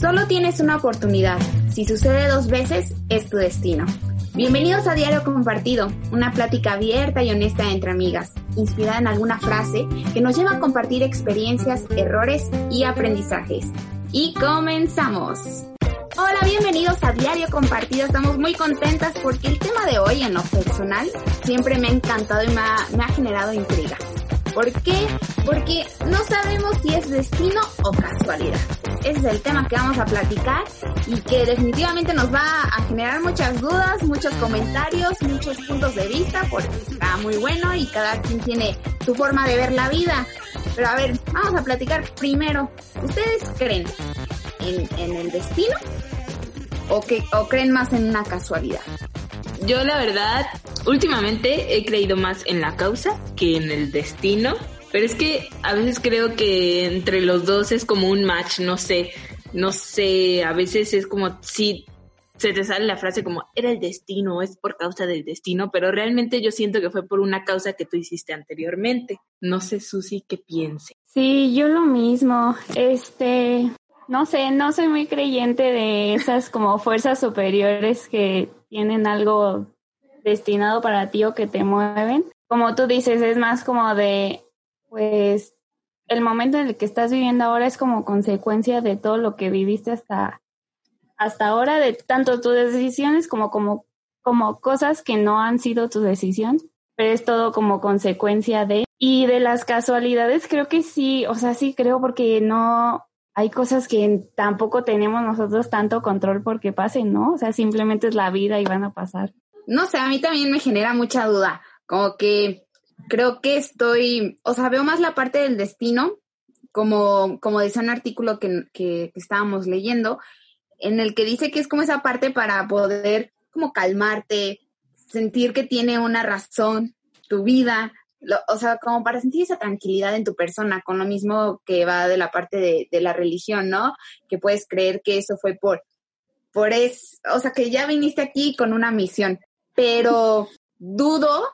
Solo tienes una oportunidad. Si sucede dos veces, es tu destino. Bienvenidos a Diario Compartido, una plática abierta y honesta entre amigas, inspirada en alguna frase que nos lleva a compartir experiencias, errores y aprendizajes. Y comenzamos. Hola, bienvenidos a Diario Compartido. Estamos muy contentas porque el tema de hoy en lo personal siempre me ha encantado y me ha, me ha generado intriga. ¿Por qué? Porque no sabemos si es destino o casualidad. Ese es el tema que vamos a platicar y que definitivamente nos va a generar muchas dudas, muchos comentarios, muchos puntos de vista, porque está muy bueno y cada quien tiene su forma de ver la vida. Pero a ver, vamos a platicar primero. ¿Ustedes creen en, el destino o, o creen más en una casualidad? Yo la verdad, últimamente he creído más en la causa que en el destino, pero es que a veces creo que entre los dos es como un match, no sé, no sé, a veces es como si se te sale la frase como era el destino, es por causa del destino, pero realmente yo siento que fue por una causa que tú hiciste anteriormente. No sé, Susi, qué piense. Sí, yo lo mismo. Este, no sé, no soy muy creyente de esas como fuerzas superiores que tienen algo destinado para ti o que te mueven. Como tú dices, es más como de, pues, el momento en el que estás viviendo ahora es como consecuencia de todo lo que viviste hasta, hasta ahora, de tanto tus decisiones como, como, como cosas que no han sido tu decisión, pero es todo como consecuencia de. Y de las casualidades, creo que sí, o sea, sí creo porque no, hay cosas que tampoco tenemos nosotros tanto control porque pasen, ¿no? O sea, simplemente es la vida y van a pasar. No sé, a mí también me genera mucha duda, como que creo que estoy, o sea, veo más la parte del destino, como, como decía un artículo que, que, estábamos leyendo, en el que dice que es como esa parte para poder como calmarte, sentir que tiene una razón tu vida, o sea, como para sentir esa tranquilidad en tu persona, con lo mismo que va de la parte de, la religión, ¿no? Que puedes creer que eso fue por, por es, o sea, que ya viniste aquí con una misión, pero dudo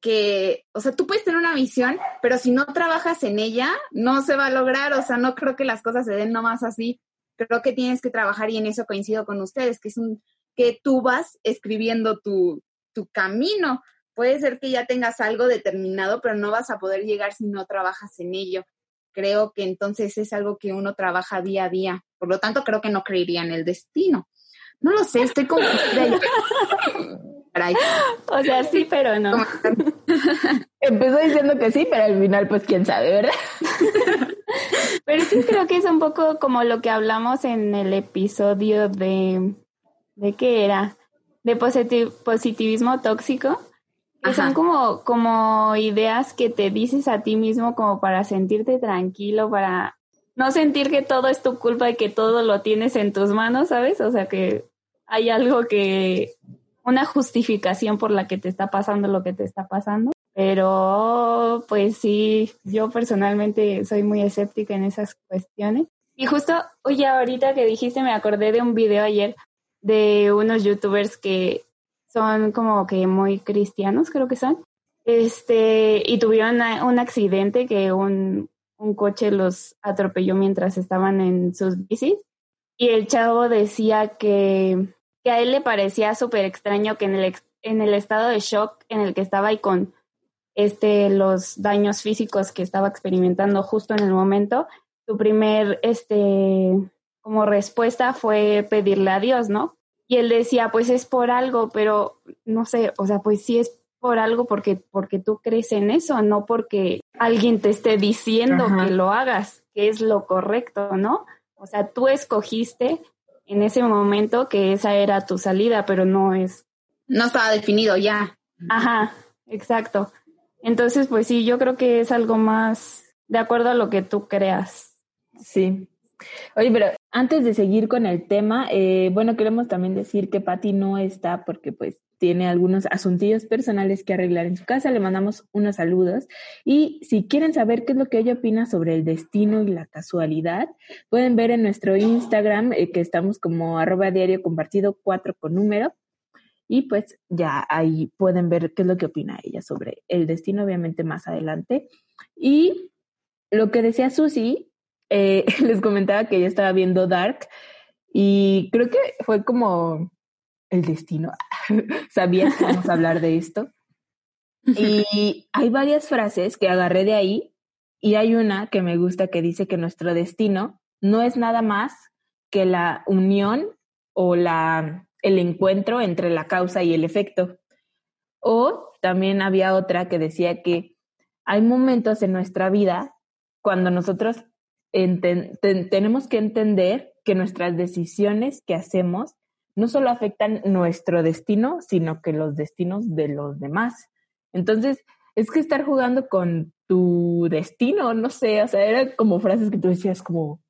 que, o sea, tú puedes tener una misión, pero si no trabajas en ella, no se va a lograr, o sea, no creo que las cosas se den nomás así, creo que tienes que trabajar y en eso coincido con ustedes, que es un, que tú vas escribiendo tu, tu camino, puede ser que ya tengas algo determinado, pero no vas a poder llegar si no trabajas en ello. Creo que entonces es algo que uno trabaja día a día. Por lo tanto, creo que no creería en el destino. No lo sé, estoy como... o sea, sí, pero no. Empezó diciendo que sí, pero al final, pues quién sabe, ¿verdad? pero sí creo que es un poco como lo que hablamos en el episodio de... ¿De qué era? De positivismo tóxico que son como, como ideas que te dices a ti mismo como para sentirte tranquilo, para no sentir que todo es tu culpa y que todo lo tienes en tus manos, ¿sabes? O sea que hay algo que, una justificación por la que te está pasando lo que te está pasando. Pero pues sí, yo personalmente soy muy escéptica en esas cuestiones. Y justo, oye, ahorita que dijiste, me acordé de un video ayer de unos youtubers que son como que muy cristianos, creo que son. Este, y tuvieron un accidente que un, un coche los atropelló mientras estaban en sus bicis. Y el chavo decía que, que a él le parecía súper extraño que en el, en el estado de shock en el que estaba y con este, los daños físicos que estaba experimentando justo en el momento, su primer, este, como respuesta fue pedirle a Dios, ¿no? Y él decía, pues es por algo, pero no sé, o sea, pues sí es por algo porque, porque tú crees en eso, no porque alguien te esté diciendo que lo hagas, que es lo correcto, ¿no? O sea, tú escogiste en ese momento que esa era tu salida, pero no es. No estaba definido ya. Ajá, exacto. Entonces, pues sí, yo creo que es algo más de acuerdo a lo que tú creas. Sí, Oye, pero antes de seguir con el tema, eh, bueno, queremos también decir que Patti no está porque pues tiene algunos asuntillos personales que arreglar en su casa. Le mandamos unos saludos. Y si quieren saber qué es lo que ella opina sobre el destino y la casualidad, pueden ver en nuestro Instagram, eh, que estamos como arroba diario compartido 4 con número. Y pues ya ahí pueden ver qué es lo que opina ella sobre el destino, obviamente más adelante. Y lo que decía Susi eh, les comentaba que yo estaba viendo Dark y creo que fue como el destino. Sabía que íbamos a hablar de esto. Y hay varias frases que agarré de ahí y hay una que me gusta que dice que nuestro destino no es nada más que la unión o la, el encuentro entre la causa y el efecto. O también había otra que decía que hay momentos en nuestra vida cuando nosotros tenemos que entender que nuestras decisiones que hacemos no solo afectan nuestro destino, sino que los destinos de los demás. Entonces, es que estar jugando con tu destino, no sé, o sea, eran como frases que tú decías como,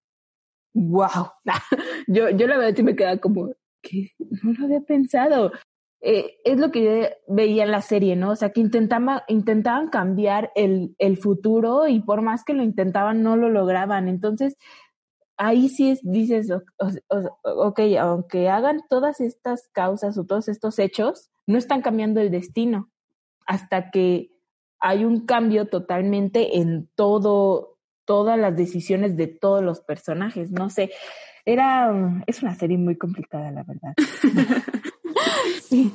wow. yo, yo la verdad sí me quedaba como, que no lo había pensado. Eh, es lo que yo veía en la serie, ¿no? O sea, que intentaba, intentaban cambiar el, el futuro y por más que lo intentaban, no lo lograban. Entonces, ahí sí es, dices, ok, aunque hagan todas estas causas o todos estos hechos, no están cambiando el destino hasta que hay un cambio totalmente en todo, todas las decisiones de todos los personajes. No sé, era, es una serie muy complicada, la verdad. sí.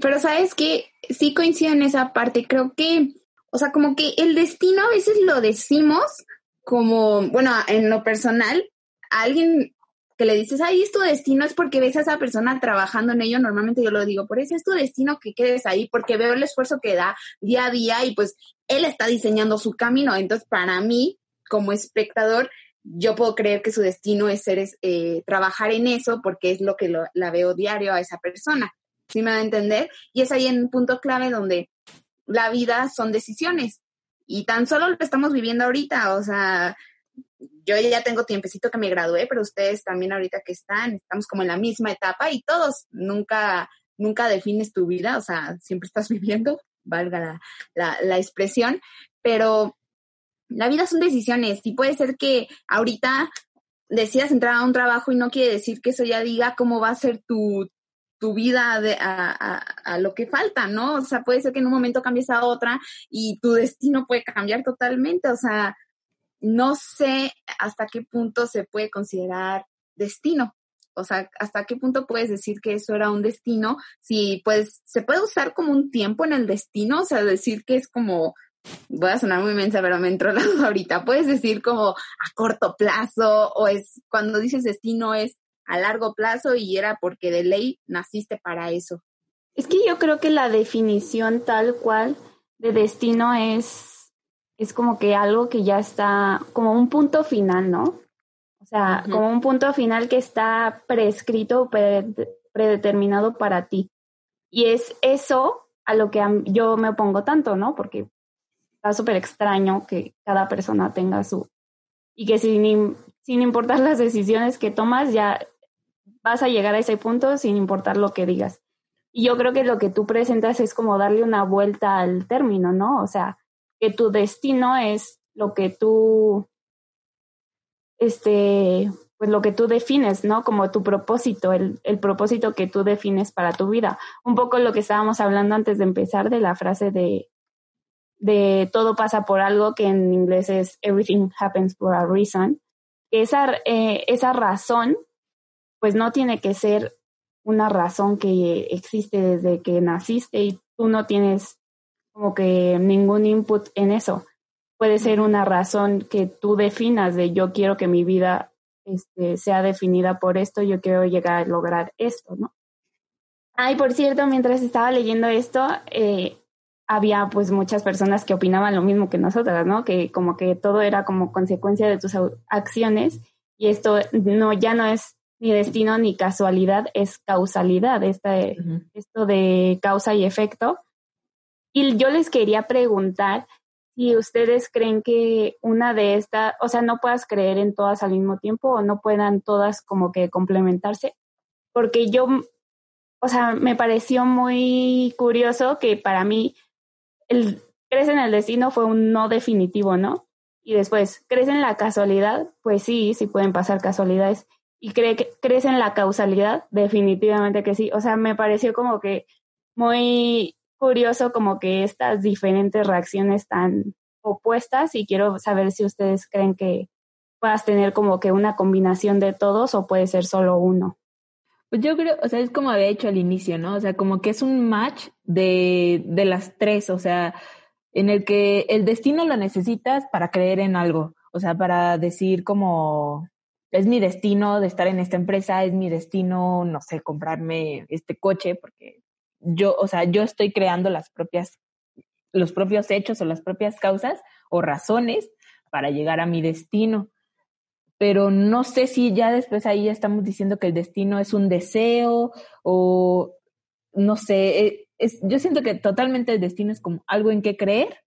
Pero sabes que sí coincido en esa parte. Creo que, o sea, como que el destino a veces lo decimos como, bueno, en lo personal, a alguien que le dices, ay, es tu destino, es porque ves a esa persona trabajando en ello, normalmente yo lo digo, por eso es tu destino que quedes ahí, porque veo el esfuerzo que da día a día y pues él está diseñando su camino. Entonces, para mí, como espectador, yo puedo creer que su destino es ser, eh, trabajar en eso porque es lo que la veo diario a esa persona. ¿Sí me va a entender? Y es ahí en un punto clave donde la vida son decisiones. Y tan solo lo estamos viviendo ahorita, o sea, yo ya tengo tiempecito que me gradué, pero ustedes también ahorita que están, estamos como en la misma etapa y todos, nunca, nunca defines tu vida, o sea, siempre estás viviendo, valga la, la, la expresión, pero la vida son decisiones y puede ser que ahorita decidas entrar a un trabajo y no quiere decir que eso ya diga cómo va a ser tu, tu vida de, a, a, a, lo que falta, ¿no? O sea, puede ser que en un momento cambies a otra y tu destino puede cambiar totalmente. O sea, no sé hasta qué punto se puede considerar destino. O sea, hasta qué punto puedes decir que eso era un destino. Si pues se puede usar como un tiempo en el destino, o sea, decir que es como voy a sonar muy mensa, pero me entró la duda ahorita. Puedes decir como a corto plazo o es cuando dices destino es a largo plazo y era porque de ley naciste para eso. Es que yo creo que la definición tal cual de destino es, es como que algo que ya está, como un punto final, ¿no? O sea, como un punto final que está prescrito, predeterminado para ti. Y es eso a lo que yo me opongo tanto, ¿no? Porque está súper extraño que cada persona tenga su... Y que sin, sin importar las decisiones que tomas, ya vas a llegar a ese punto sin importar lo que digas. Y yo creo que lo que tú presentas es como darle una vuelta al término, ¿no? O sea, que tu destino es lo que tú, este, pues lo que tú defines, ¿no? Como tu propósito, el, el propósito que tú defines para tu vida. Un poco lo que estábamos hablando antes de empezar de la frase de de todo pasa por algo, que en inglés es everything happens for a reason, esa, eh, esa razón, pues no tiene que ser una razón que existe desde que naciste y tú no tienes como que ningún input en eso. Puede ser una razón que tú definas de yo quiero que mi vida este, sea definida por esto, yo quiero llegar a lograr esto, ¿no? Ay, por cierto, mientras estaba leyendo esto, eh, había pues muchas personas que opinaban lo mismo que nosotras, ¿no? Que como que todo era como consecuencia de tus acciones y esto no ya no es ni destino ni casualidad, es causalidad, este, esto de causa y efecto. Y yo les quería preguntar si ustedes creen que una de estas, o sea, no puedas creer en todas al mismo tiempo o no puedan todas como que complementarse, porque yo, o sea, me pareció muy curioso que para mí el crees en el destino fue un no definitivo, ¿no? Y después, ¿crees en la casualidad? Pues sí, sí pueden pasar casualidades. ¿Y cree que, crees en la causalidad? Definitivamente que sí. O sea, me pareció como que muy curioso como que estas diferentes reacciones tan opuestas y quiero saber si ustedes creen que puedas tener como que una combinación de todos o puede ser solo uno. Pues yo creo, o sea, es como había hecho al inicio, ¿no? O sea, como que es un match de, de las tres, o sea, en el que el destino lo necesitas para creer en algo, o sea, para decir como, es mi destino de estar en esta empresa, es mi destino, no sé, comprarme este coche, porque yo, o sea, yo estoy creando las propias, los propios hechos o las propias causas o razones para llegar a mi destino pero no sé si ya después ahí ya estamos diciendo que el destino es un deseo o no sé, eh, es, yo siento que totalmente el destino es como algo en que creer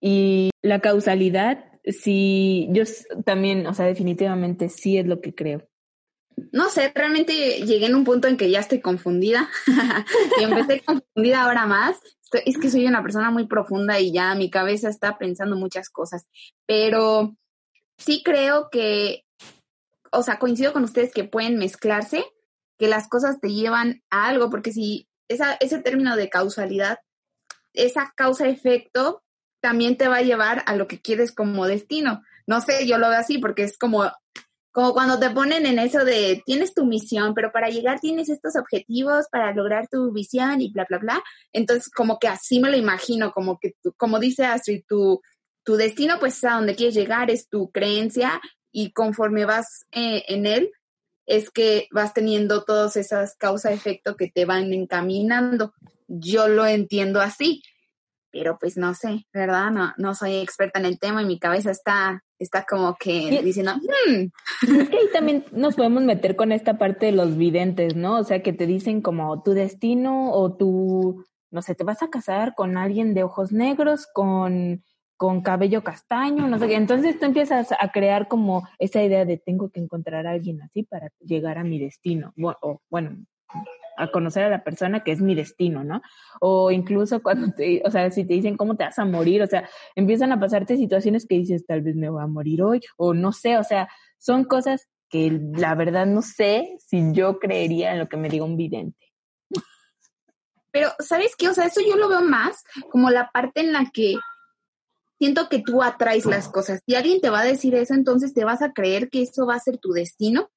y la causalidad, sí, yo también, o sea, definitivamente sí es lo que creo. No sé, realmente llegué en un punto en que ya estoy confundida y empecé confundida ahora más. es que soy una persona muy profunda y ya mi cabeza está pensando muchas cosas, pero sí creo que, o sea, coincido con ustedes que pueden mezclarse, que las cosas te llevan a algo, porque si esa, ese término de causalidad, esa causa-efecto también te va a llevar a lo que quieres como destino. No sé, yo lo veo así porque es como, como cuando te ponen en eso de tienes tu misión, pero para llegar tienes estos objetivos para lograr tu visión y bla, bla, bla. Entonces, como que así me lo imagino, como que, como dice Astrid, tu, tu destino pues es a donde quieres llegar, es tu creencia y conforme vas eh, en él es que vas teniendo todas esas causa-efecto que te van encaminando. Yo lo entiendo así, pero pues no sé, ¿verdad? No, no soy experta en el tema y mi cabeza está, está como que diciendo, hmm". Es que ahí también nos podemos meter con esta parte de los videntes, ¿no? O sea, que te dicen como tu destino o tu, no sé, te vas a casar con alguien de ojos negros, con con cabello castaño, no sé qué. Entonces tú empiezas a crear como esa idea de tengo que encontrar a alguien así para llegar a mi destino. O, bueno, a conocer a la persona que es mi destino, ¿no? O incluso cuando te, o sea, si te dicen cómo te vas a morir, o sea, empiezan a pasarte situaciones que dices, tal vez me voy a morir hoy, o no sé, o sea, son cosas que la verdad no sé si yo creería en lo que me diga un vidente. Pero, ¿sabes qué? O sea, eso yo lo veo más como la parte en la que siento que tú atraes las cosas. Si alguien te va a decir eso, entonces te vas a creer que eso va a ser tu destino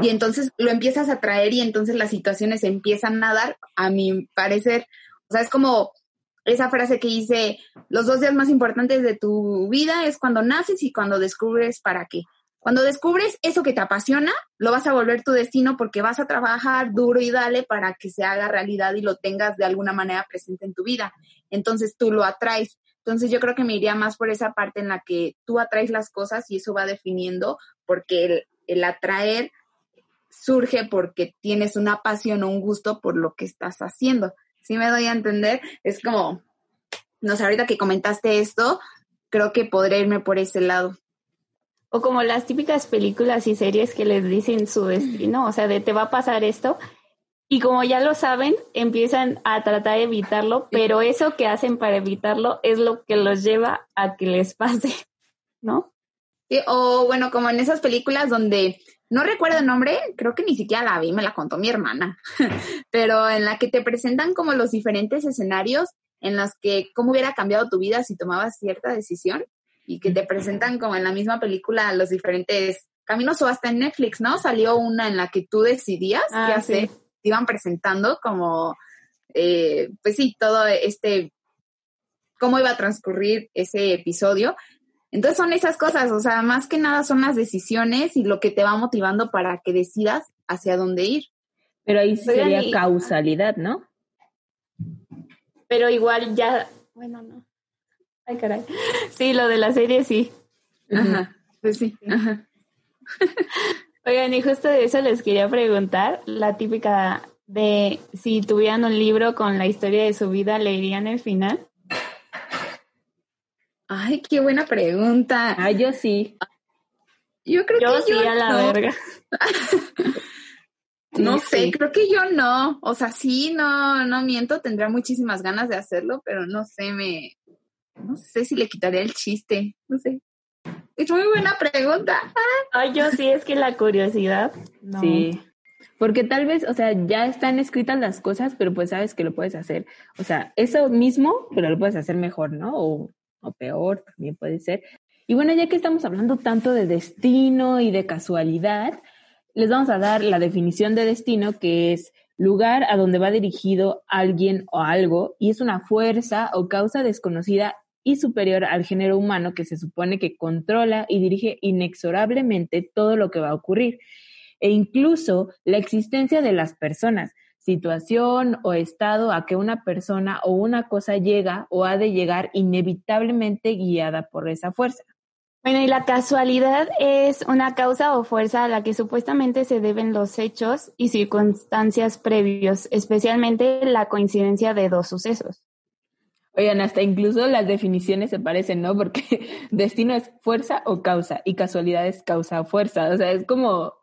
y entonces lo empiezas a traer y entonces las situaciones empiezan a dar, a mi parecer. O sea, es como esa frase que dice, los dos días más importantes de tu vida es cuando naces y cuando descubres para qué. Cuando descubres eso que te apasiona, lo vas a volver tu destino porque vas a trabajar duro y dale para que se haga realidad y lo tengas de alguna manera presente en tu vida. Entonces tú lo atraes. Entonces yo creo que me iría más por esa parte en la que tú atraes las cosas y eso va definiendo, porque el, atraer surge porque tienes una pasión o un gusto por lo que estás haciendo. Si me doy a entender, es como, no sé, ahorita que comentaste esto, creo que podré irme por ese lado. O como las típicas películas y series que les dicen su destino, o sea, de te va a pasar esto y como ya lo saben, empiezan a tratar de evitarlo, pero eso que hacen para evitarlo es lo que los lleva a que les pase, ¿no? Sí, o bueno, como en esas películas donde no recuerdo el nombre, creo que ni siquiera la vi, me la contó mi hermana, pero en la que te presentan como los diferentes escenarios en los que cómo hubiera cambiado tu vida si tomabas cierta decisión y que te presentan como en la misma película los diferentes caminos o hasta en Netflix, ¿no? Salió una en la que tú decidías qué ah, hacer iban presentando como, eh, pues sí, todo este, cómo iba a transcurrir ese episodio. Entonces son esas cosas, o sea, más que nada son las decisiones y lo que te va motivando para que decidas hacia dónde ir. Pero ahí sería causalidad, ¿no? Pero igual ya, bueno, no. Ay, caray. Sí, lo de la serie sí. Ajá, pues sí. Ajá. Oigan, y justo de eso les quería preguntar, la típica de si tuvieran un libro con la historia de su vida, ¿leerían el final? Ay, qué buena pregunta. Ay, yo sí. Yo creo que sí a la verga. no sé, creo que yo no. O sea, sí, no, no miento, tendría muchísimas ganas de hacerlo, pero no sé, me, no sé si le quitaría el chiste, no sé. Es muy buena pregunta. Ay, yo sí, es que la curiosidad. Sí. Porque tal vez, o sea, ya están escritas las cosas, pero pues sabes que lo puedes hacer. O sea, eso mismo, pero lo puedes hacer mejor, ¿no? O, o peor, también puede ser. Y bueno, ya que estamos hablando tanto de destino y de casualidad, les vamos a dar la definición de destino, que es lugar a donde va dirigido alguien o algo y es una fuerza o causa desconocida y superior al género humano que se supone que controla y dirige inexorablemente todo lo que va a ocurrir e incluso la existencia de las personas, situación o estado a que una persona o una cosa llega o ha de llegar inevitablemente guiada por esa fuerza. Bueno, y la casualidad es una causa o fuerza a la que supuestamente se deben los hechos y circunstancias previos, especialmente la coincidencia de dos sucesos. Oigan, hasta incluso las definiciones se parecen, ¿no? Porque destino es fuerza o causa y casualidad es causa o fuerza. O sea, es como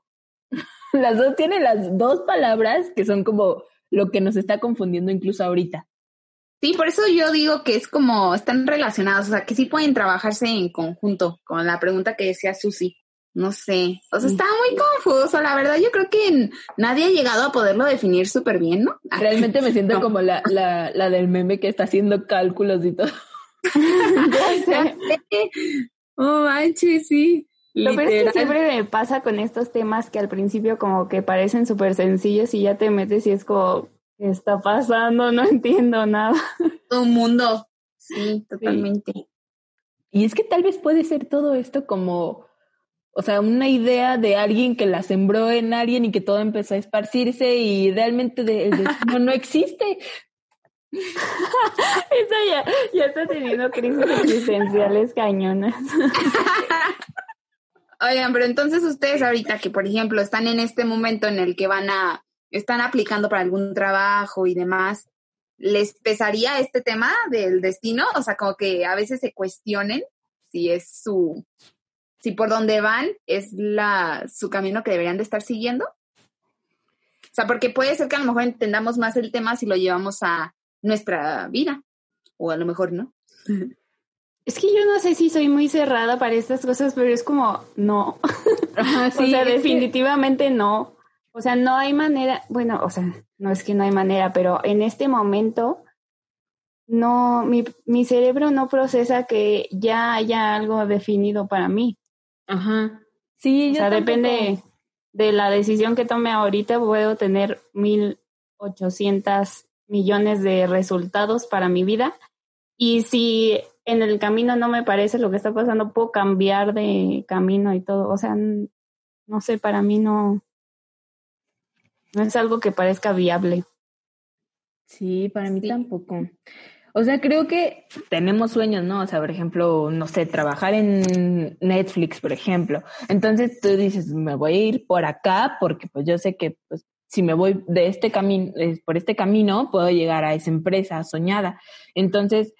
las dos tienen las dos palabras que son como lo que nos está confundiendo incluso ahorita. Sí, por eso yo digo que es como están relacionados, o sea, que sí pueden trabajarse en conjunto, con la pregunta que decía Susi. No sé, o sea, está muy confuso, la verdad. Yo creo que nadie ha llegado a poderlo definir súper bien, ¿no? Realmente me siento como la, la, la del meme que está haciendo cálculos y todo. oh, manches, sí. Lo peor es que siempre me pasa con estos temas que al principio como que parecen súper sencillos y ya te metes y es como, ¿qué está pasando? No entiendo nada. Todo un mundo. Sí, totalmente. Y es que tal vez puede ser todo esto como, o sea, una idea de alguien que la sembró en alguien y que todo empezó a esparcirse y realmente el destino no existe. Eso ya, ya está teniendo crisis existenciales cañonas. Oigan, pero entonces ustedes ahorita que, por ejemplo, están en este momento en el que van a, están aplicando para algún trabajo y demás, ¿les pesaría este tema del destino? O sea, como que a veces se cuestionen si es su, si por donde van es la, su camino que deberían de estar siguiendo. O sea, porque puede ser que a lo mejor entendamos más el tema si lo llevamos a nuestra vida, o a lo mejor no. Es que yo no sé si soy muy cerrada para estas cosas, pero es como, no. o sea, definitivamente no. O sea, no hay manera, bueno, o sea, no es que no hay manera, pero en este momento, no, mi, mi cerebro no procesa que ya haya algo definido para mí. Ajá. Sí, o sea, depende de la decisión que tome ahorita, puedo tener mil ochocientas millones de resultados para mi vida. Y si en el camino no me parece lo que está pasando, puedo cambiar de camino y todo. O sea, no sé, para mí no, no es algo que parezca viable. Sí, para mí tampoco. O sea, creo que tenemos sueños, ¿no? O sea, por ejemplo, no sé, trabajar en Netflix, por ejemplo. Entonces tú dices, me voy a ir por acá porque pues yo sé que pues si me voy de este camino, por este camino, puedo llegar a esa empresa soñada. Entonces,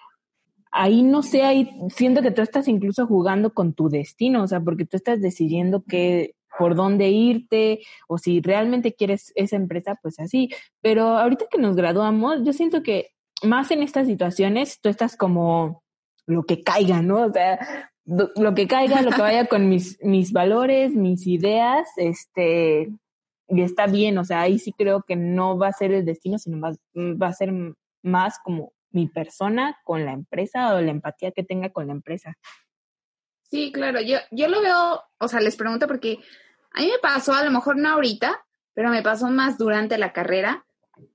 ahí no sé, ahí siento que tú estás incluso jugando con tu destino, o sea, porque tú estás decidiendo qué, por dónde irte o si realmente quieres esa empresa, pues así. Pero ahorita que nos graduamos, yo siento que más en estas situaciones tú estás como lo que caiga, ¿no? O sea, lo que caiga, lo que vaya con mis, mis valores, mis ideas, este, y está bien, o sea, ahí sí creo que no va a ser el destino, sino va, va a ser más como mi persona con la empresa o la empatía que tenga con la empresa. Sí, claro, yo, yo lo veo, o sea, les pregunto porque a mí me pasó, a lo mejor no ahorita, pero me pasó más durante la carrera,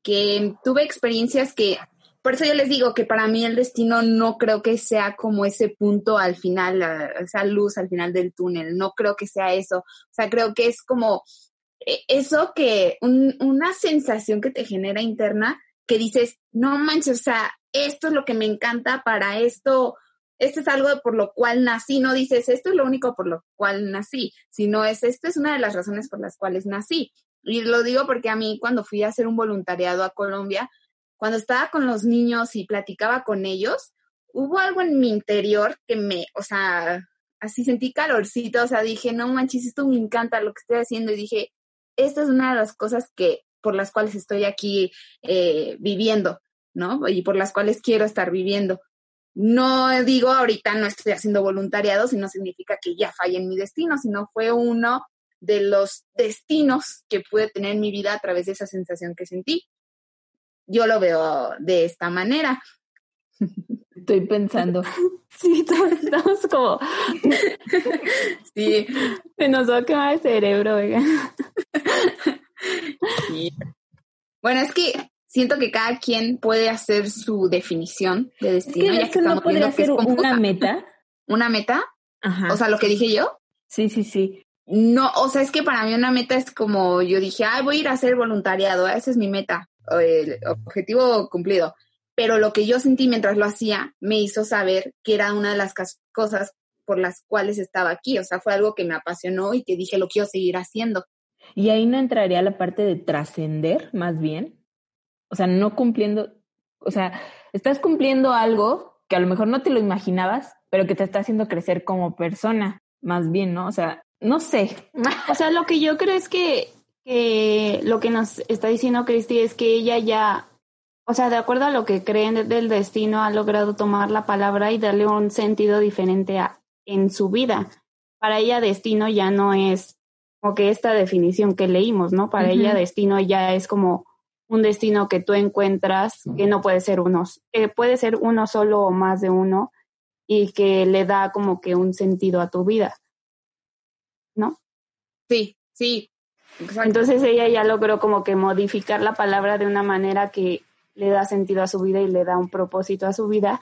que tuve experiencias que, por eso yo les digo que para mí el destino no creo que sea como ese punto al final, esa luz al final del túnel, no creo que sea eso, o sea, creo que es como eh, eso que, una sensación que te genera interna que dices, no manches, o sea, esto es lo que me encanta para esto, esto es algo por lo cual nací, no dices, esto es lo único por lo cual nací, sino es, esto es una de las razones por las cuales nací. Y lo digo porque a mí cuando fui a hacer un voluntariado a Colombia, cuando estaba con los niños y platicaba con ellos, hubo algo en mi interior que me, o sea, así sentí calorcito, o sea, dije, no manches, esto me encanta lo que estoy haciendo y dije, esta es una de las cosas que por las cuales estoy aquí eh, viviendo. ¿no? Y por las cuales quiero estar viviendo. No digo ahorita no estoy haciendo voluntariado, sino significa que ya fallé en mi destino, sino fue uno de los destinos que pude tener en mi vida a través de esa sensación que sentí. Yo lo veo de esta manera. Estoy pensando. Sí, todos estamos como. Sí. Se nos va a quemar el cerebro, oigan. Sí. Bueno, es que siento que cada quien puede hacer su definición de Es destino. que ya que no que es ser una meta. ¿Una meta? Ajá. O sea, lo que dije yo. sí, sí, sí. No, o sea, es que para mí una meta es como yo dije, ay, voy a ir a hacer voluntariado, esa es mi meta, el objetivo cumplido. Pero lo que yo sentí mientras lo hacía me hizo saber que era una de las cosas por las cuales estaba aquí. O sea, fue algo que me apasionó y que dije, lo quiero seguir haciendo. Y ahí no entraría la parte de trascender, más bien. O sea, no cumpliendo, o sea, estás cumpliendo algo que a lo mejor no te lo imaginabas, pero que te está haciendo crecer como persona, más bien, ¿no? O sea, no sé. O sea, lo que yo creo es que, que lo que nos está diciendo Cristi es que ella ya, o sea, de acuerdo a lo que creen de- del destino, ha logrado tomar la palabra y darle un sentido diferente a, en su vida. Para ella, destino ya no es como que esta definición que leímos, ¿no? Para ella, destino ya es como un destino que tú encuentras que no puede ser uno, que puede ser uno solo o más de uno y que le da como que un sentido a tu vida. Sí, sí. Exacto. Entonces ella ya logró como que modificar la palabra de una manera que le da sentido a su vida y le da un propósito a su vida,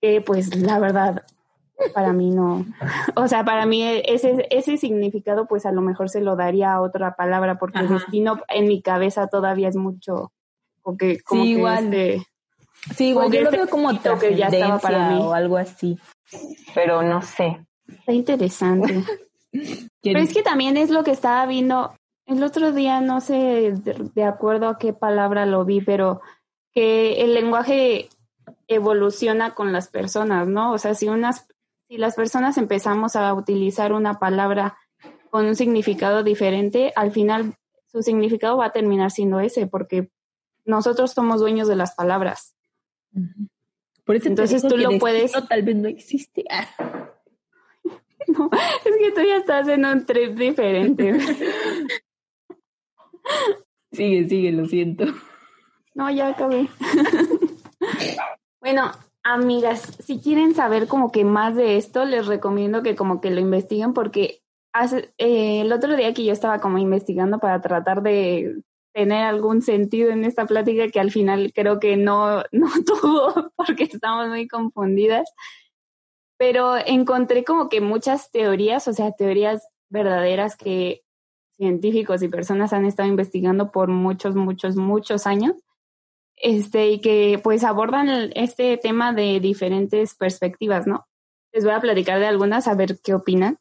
que pues la verdad para mí no, o sea, para mí ese, ese significado pues a lo mejor se lo daría a otra palabra porque Ajá. destino en mi cabeza todavía es mucho, como que, como Sí, que igual. este- Sí, igual yo que lo veo como que ya estaba para mí. o algo así. Pero no sé. está interesante. Pero es que también es lo que estaba viendo el otro día, no sé de, acuerdo a qué palabra lo vi, pero que el lenguaje evoluciona con las personas, ¿no? O sea, si unas, si las personas empezamos a utilizar una palabra con un significado diferente, al final su significado va a terminar siendo ese, porque nosotros somos dueños de las palabras. Por eso Entonces tú lo puedes- tal vez no existe. Ah. No, es que tú ya estás en un trip diferente. Sigue, sigue, lo siento. No, ya acabé. bueno, amigas, si quieren saber como que más de esto, les recomiendo que como que lo investiguen porque hace, eh, el otro día que yo estaba como investigando para tratar de tener algún sentido en esta plática que al final creo que no, no tuvo porque estamos muy confundidas, pero encontré como que muchas teorías, o sea, teorías verdaderas que científicos y personas han estado investigando por muchos, muchos, muchos años este, y que pues abordan el- este tema de diferentes perspectivas, ¿no? Les voy a platicar de algunas a ver qué opinan.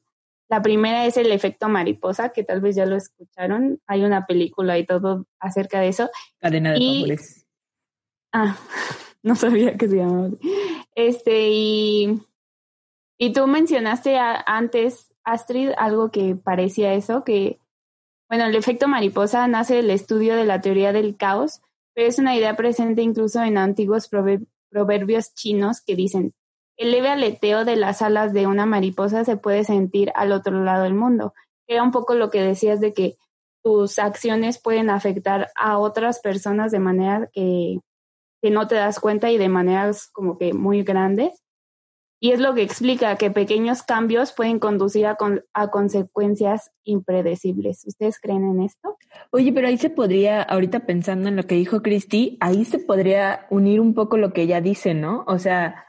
La primera es el efecto mariposa, que tal vez ya lo escucharon. Hay una película y todo acerca de eso. Cadena de Y-. Ah, no sabía que se llamaba. Este, y, y tú mencionaste antes, Astrid, algo que parecía eso, que, bueno, el efecto mariposa nace del estudio de la teoría del caos, pero es una idea presente incluso en antiguos prover- proverbios chinos que dicen, el leve aleteo de las alas de una mariposa se puede sentir al otro lado del mundo. Era un poco lo que decías de que tus acciones pueden afectar a otras personas de manera que, que no te das cuenta y de maneras como que muy grandes. Y es lo que explica que pequeños cambios pueden conducir a, con- a consecuencias impredecibles. ¿Ustedes creen en esto? Oye, pero ahí se podría, ahorita pensando en lo que dijo Cristi, ahí se podría unir un poco lo que ella dice, ¿no? O sea,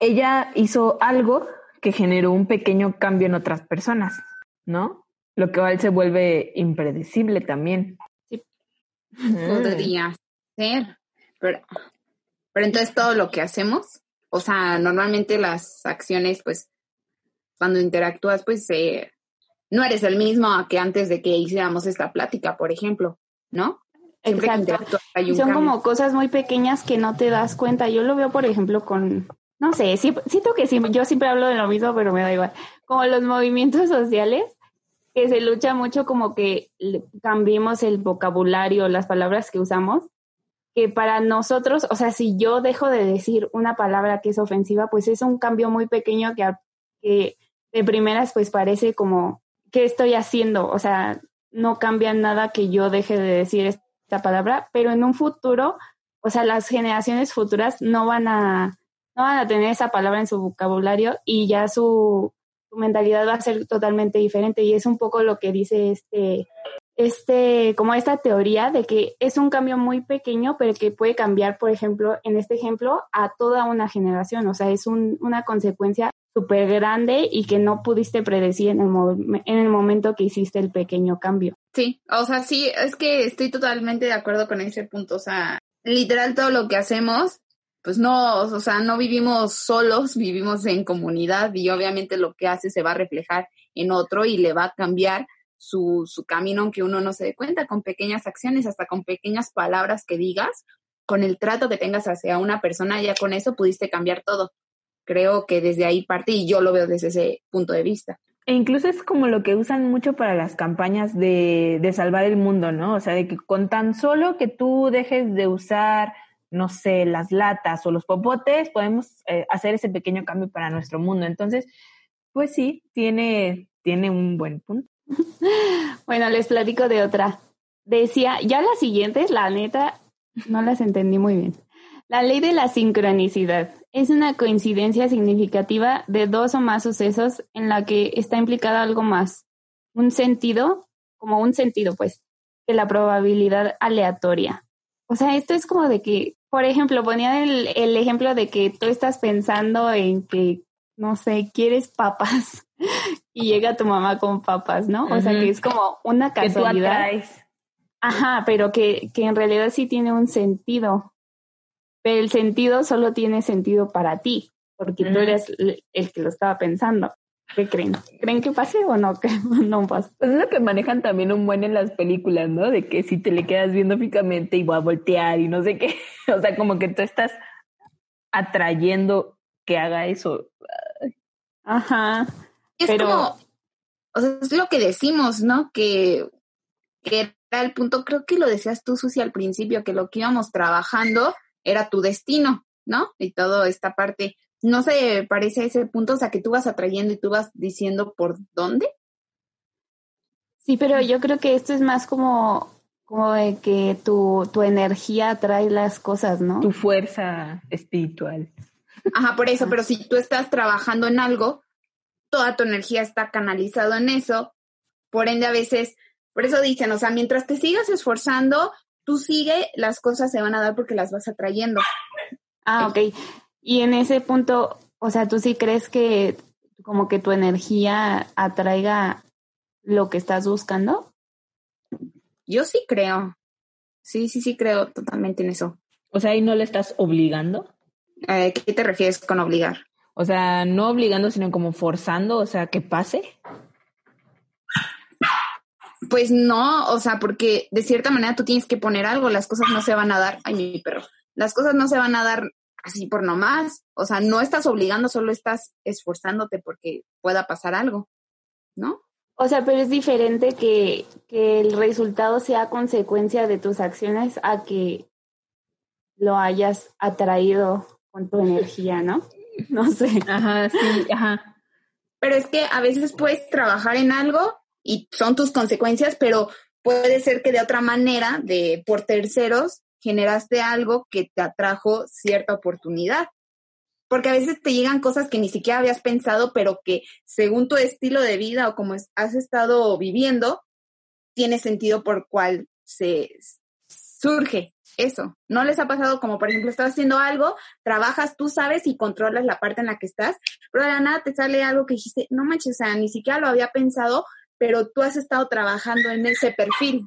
ella hizo algo que generó un pequeño cambio en otras personas, ¿no? Lo que igual se vuelve impredecible también. Sí. Mm. Podría ser. Pero, pero entonces todo lo que hacemos, o sea, normalmente las acciones, pues, cuando interactúas, pues, eh, no eres el mismo que antes de que hiciéramos esta plática, por ejemplo, ¿no? Siempre que Exacto. interactúas hay un son cambio. como cosas muy pequeñas que no te das cuenta. Yo lo veo, por ejemplo, con, no sé, sí, siento que sí, yo siempre hablo de lo mismo, pero me da igual. Como los movimientos sociales, que se lucha mucho como que cambiemos el vocabulario, las palabras que usamos, que para nosotros, o sea, si yo dejo de decir una palabra que es ofensiva, pues es un cambio muy pequeño que, de primeras pues parece como, ¿qué estoy haciendo? O sea, no cambia nada que yo deje de decir esta palabra, pero en un futuro, o sea, las generaciones futuras no van a, no van a tener esa palabra en su vocabulario y ya su mentalidad va a ser totalmente diferente. Y es un poco lo que dice este, este, como esta teoría de que es un cambio muy pequeño, pero que puede cambiar, por ejemplo, en este ejemplo, a toda una generación. O sea, es un, una consecuencia súper grande y que no pudiste predecir en el, en el momento que hiciste el pequeño cambio. Sí, o sea, sí, es que estoy totalmente de acuerdo con ese punto. O sea, literal todo lo que hacemos, pues no, o sea, no vivimos solos, vivimos en comunidad y obviamente lo que hace se va a reflejar en otro y le va a cambiar su, su camino aunque uno no se dé cuenta, con pequeñas acciones, hasta con pequeñas palabras que digas, con el trato que tengas hacia una persona, ya con eso pudiste cambiar todo. Creo que desde ahí parte y yo lo veo desde ese punto de vista. E incluso es como lo que usan mucho para las campañas de, de salvar el mundo, ¿no? O sea, de que con tan solo que tú dejes de usar, no sé, las latas o los popotes, podemos eh, hacer ese pequeño cambio para nuestro mundo. Entonces, pues sí, tiene, tiene un buen punto. Bueno, les platico de otra. Decía, ya las siguientes, la neta, no las entendí muy bien. La ley de la sincronicidad es una coincidencia significativa de dos o más sucesos en la que está implicada algo más, un sentido, como un sentido, pues, que la probabilidad aleatoria. O sea, esto es como de que, por ejemplo, ponía el, el ejemplo de que tú estás pensando en que, no sé, quieres papas y llega tu mamá con papas, ¿no? O sea, que es como una casualidad. Ajá, pero que, que en realidad sí tiene un sentido pero el sentido solo tiene sentido para ti, porque tú eres el que lo estaba pensando. ¿Qué creen? ¿Creen que pase o no? Que no pasa. Pues es lo que manejan también un buen en las películas, ¿no? De que si te le quedas viendo fijamente y voy a voltear y no sé qué. O sea, como que tú estás atrayendo que haga eso. Ajá. Es pero... como, o sea, es lo que decimos, ¿no? Que, que era el punto, creo que lo decías tú, Susi, al principio, que lo que íbamos trabajando era tu destino, ¿no? Y toda esta parte, no se parece a ese punto, o sea, que tú vas atrayendo y tú vas diciendo por dónde. Sí, pero yo creo que esto es más como, como de que tu, tu energía atrae las cosas, ¿no? Tu fuerza espiritual. Ajá, por eso, pero si tú estás trabajando en algo, toda tu energía está canalizado en eso, por ende a veces, por eso dicen, o sea, mientras te sigas esforzando, tú sigue, las cosas se van a dar porque las vas atrayendo. Ah, ok. Y en ese punto, o sea, ¿tú sí crees que como que tu energía atraiga lo que estás buscando? Yo sí creo. Sí, sí, sí creo totalmente en eso. O sea, ¿y no le estás obligando? Eh, ¿Qué te refieres con obligar? O sea, no obligando, sino como forzando, o sea, que pase. Pues no, o sea, porque de cierta manera tú tienes que poner algo, las cosas no se van a dar, ay, mi perro, las cosas no se van a dar así por nomás, o sea, no estás obligando, solo estás esforzándote porque pueda pasar algo, ¿no? O sea, pero es diferente que, que el resultado sea consecuencia de tus acciones a que lo hayas atraído con tu energía, ¿no? No sé. Ajá, sí, ajá. Pero es que a veces puedes trabajar en algo y son tus consecuencias, pero puede ser que de otra manera, de por terceros, generaste algo que te atrajo cierta oportunidad. Porque a veces te llegan cosas que ni siquiera habías pensado, pero que según tu estilo de vida o como has estado viviendo, tiene sentido por cual se surge eso. ¿No les ha pasado como, por ejemplo, estás haciendo algo, trabajas, tú sabes y controlas la parte en la que estás, pero de la nada te sale algo que dijiste, no manches, o sea, ni siquiera lo había pensado, pero tú has estado trabajando en ese perfil,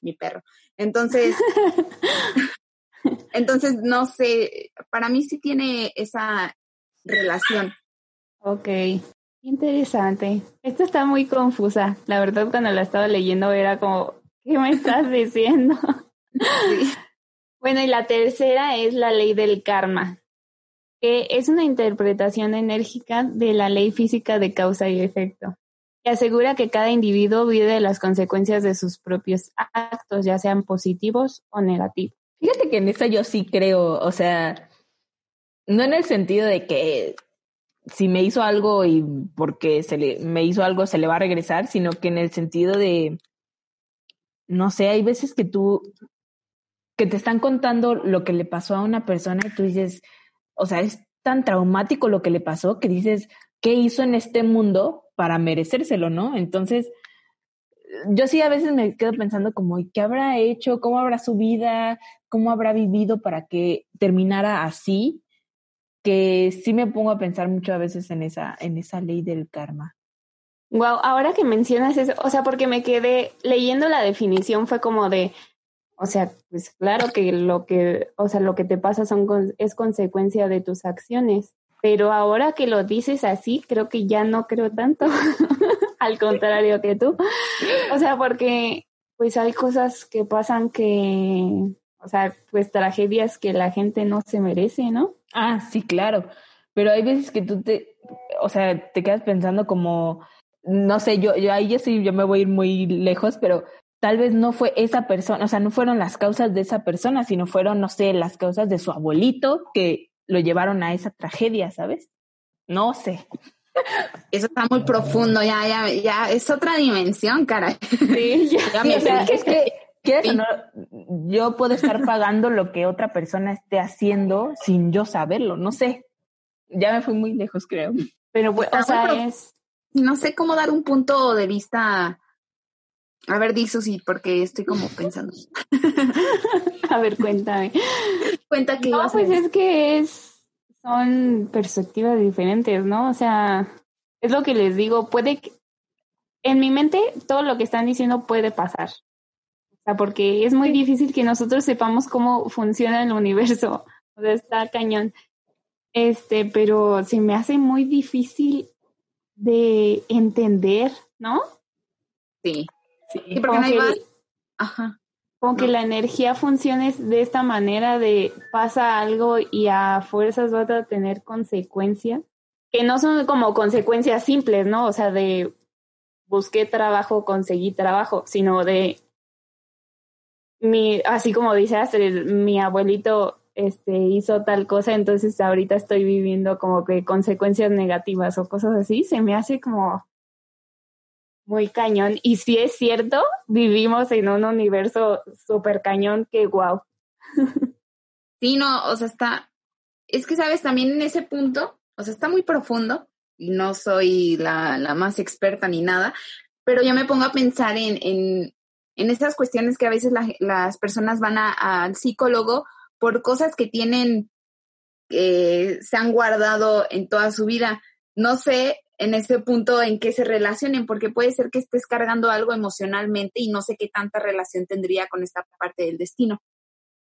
mi perro. Entonces, entonces, no sé, para mí sí tiene esa relación. Ok, interesante. Esto está muy confusa. La verdad, cuando la estaba leyendo era como, ¿qué me estás diciendo? Bueno, y la tercera es la ley del karma, que es una interpretación enérgica de la ley física de causa y efecto y asegura que cada individuo vive las consecuencias de sus propios actos, ya sean positivos o negativos. Fíjate que en esta yo sí creo, o sea, no en el sentido de que si me hizo algo y porque se le, me hizo algo se le va a regresar, sino que en el sentido de, no sé, hay veces que tú, que te están contando lo que le pasó a una persona y tú dices, o sea, es tan traumático lo que le pasó que dices, ¿qué hizo en este mundo para merecérselo, no? Entonces, yo sí a veces me quedo pensando como, ¿qué habrá hecho? ¿Cómo habrá su vida? ¿Cómo habrá vivido para que terminara así? Que sí me pongo a pensar mucho a veces en esa, en esa ley del karma. Wow, ahora que mencionas eso, o sea, porque me quedé leyendo la definición fue como de, o sea, pues claro que lo que, o sea, lo que te pasa son es consecuencia de tus acciones, pero ahora que lo dices así, creo que ya no creo tanto, al contrario que tú, o sea, porque pues hay cosas que pasan que, o sea, pues tragedias que la gente no se merece, ¿no? Ah, sí, claro, pero hay veces que tú te, o sea, te quedas pensando como no sé, yo, yo ahí yo sí, yo me voy a ir muy lejos, pero tal vez no fue esa persona, o sea, no fueron las causas de esa persona, sino fueron, no sé, las causas de su abuelito que lo llevaron a esa tragedia, ¿sabes? No sé. Eso está muy profundo, ya, ya, ya, es otra dimensión, caray. Sí, ya, me es que, yo puedo estar pagando lo que otra persona esté haciendo sin yo saberlo, no sé. Ya me fui muy lejos, creo. Pero, pues, o sea, es, no sé cómo dar un punto de vista. A ver, dice sí, porque estoy como pensando. a ver, cuéntame. Cuenta que. No, pues es que es, son perspectivas diferentes, ¿no? O sea, es lo que les digo, puede que, en mi mente todo lo que están diciendo puede pasar. O sea, porque es muy difícil que nosotros sepamos cómo funciona el universo. O sea, está cañón. Este, pero se me hace muy difícil de entender, ¿no? Sí. Sí, porque no hay más. Ajá. Como que la energía funcione de esta manera de pasa algo y a fuerzas va a tener consecuencias, que no son como consecuencias simples, ¿no? O sea, de busqué trabajo, conseguí trabajo, sino de mi, así como dice Astrid, mi abuelito este, hizo tal cosa, entonces ahorita estoy viviendo como que consecuencias negativas o cosas así, se me hace como muy cañón. Y si es cierto, vivimos en un universo súper cañón que wow. Sí, no, o sea, está, es que sabes, también en ese punto, o sea, está muy profundo y no soy la, la más experta ni nada, pero yo me pongo a pensar en, en, en estas cuestiones que a veces las personas van al psicólogo por cosas que tienen, eh, se han guardado en toda su vida. No sé en ese punto en qué se relacionen, porque puede ser que estés cargando algo emocionalmente y no sé qué tanta relación tendría con esta parte del destino.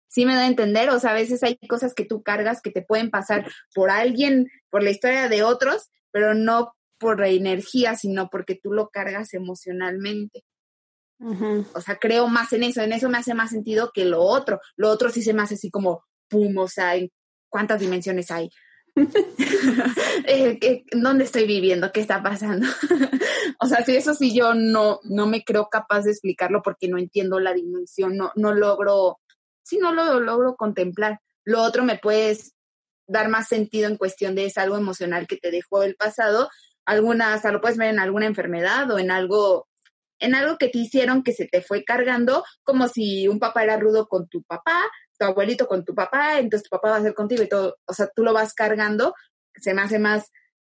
Sí me da a entender, o sea, a veces hay cosas que tú cargas que te pueden pasar por alguien, por la historia de otros, pero no por la energía, sino porque tú lo cargas emocionalmente. O sea, creo más en eso, en eso me hace más sentido que lo otro. Lo otro sí se me hace así como, pum, o sea, ¿cuántas dimensiones hay? Eh, ¿Dónde estoy viviendo? ¿Qué está pasando? o sea, sí, eso sí yo no, no me creo capaz de explicarlo porque no entiendo la dimensión, no, no logro, sí, no lo logro contemplar. Lo otro me puedes dar más sentido en cuestión de es algo emocional que te dejó el pasado, alguna, hasta lo puedes ver en alguna enfermedad o en algo en algo que te hicieron que se te fue cargando, como si un papá era rudo con tu papá, tu abuelito con tu papá, entonces tu papá va a ser contigo y todo, o sea, tú lo vas cargando, se me hace más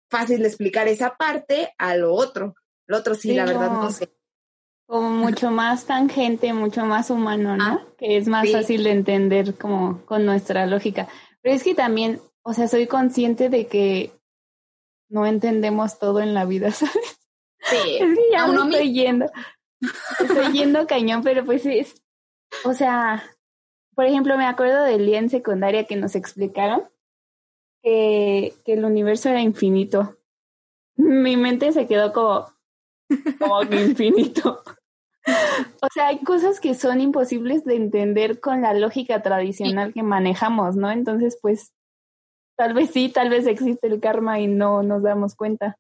fácil explicar esa parte a lo otro. Lo otro sí, la verdad no sé. Como mucho más tangente, mucho más humano, ¿no? Ah, que es más fácil de entender como con nuestra lógica. Pero es que también, o sea, soy consciente de que no entendemos todo en la vida, ¿sabes? Sí, es que ya no estoy yendo. Estoy yendo cañón, pero pues es, o sea, por ejemplo, me acuerdo del día en secundaria que nos explicaron que, el universo era infinito. Mi mente se quedó como, como infinito. O sea, hay cosas que son imposibles de entender con la lógica tradicional que manejamos, ¿no? Entonces, pues, tal vez sí, tal vez existe el karma y no nos damos cuenta.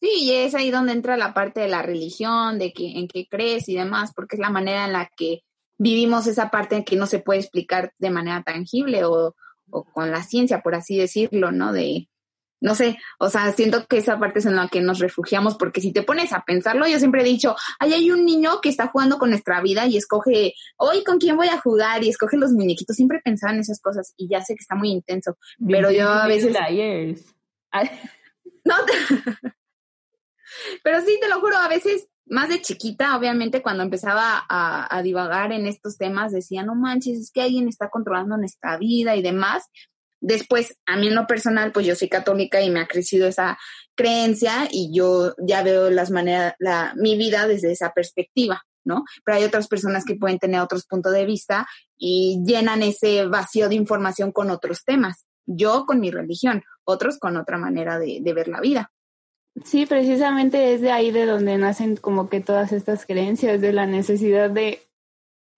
Sí, y es ahí donde entra la parte de la religión, de que, en qué crees y demás, porque es la manera en la que vivimos esa parte que no se puede explicar de manera tangible o, o con la ciencia, por así decirlo, ¿no? De, no sé, o sea, siento que esa parte es en la que nos refugiamos, porque si te pones a pensarlo, yo siempre he dicho, ay, hay un niño que está jugando con nuestra vida y escoge, hoy con quién voy a jugar y escoge los muñequitos, siempre pensaba en esas cosas y ya sé que está muy intenso, pero yo a veces... No, pero sí, te lo juro, a veces más de chiquita, obviamente, cuando empezaba a, divagar en estos temas, decía, no manches, es que alguien está controlando nuestra vida y demás. Después, a mí en lo personal, pues yo soy católica y me ha crecido esa creencia y yo ya veo las maneras, la, mi vida desde esa perspectiva, ¿no? Pero hay otras personas que pueden tener otros puntos de vista y llenan ese vacío de información con otros temas. Yo con mi religión, otros con otra manera de ver la vida. Sí, precisamente es de ahí de donde nacen como que todas estas creencias, de la necesidad de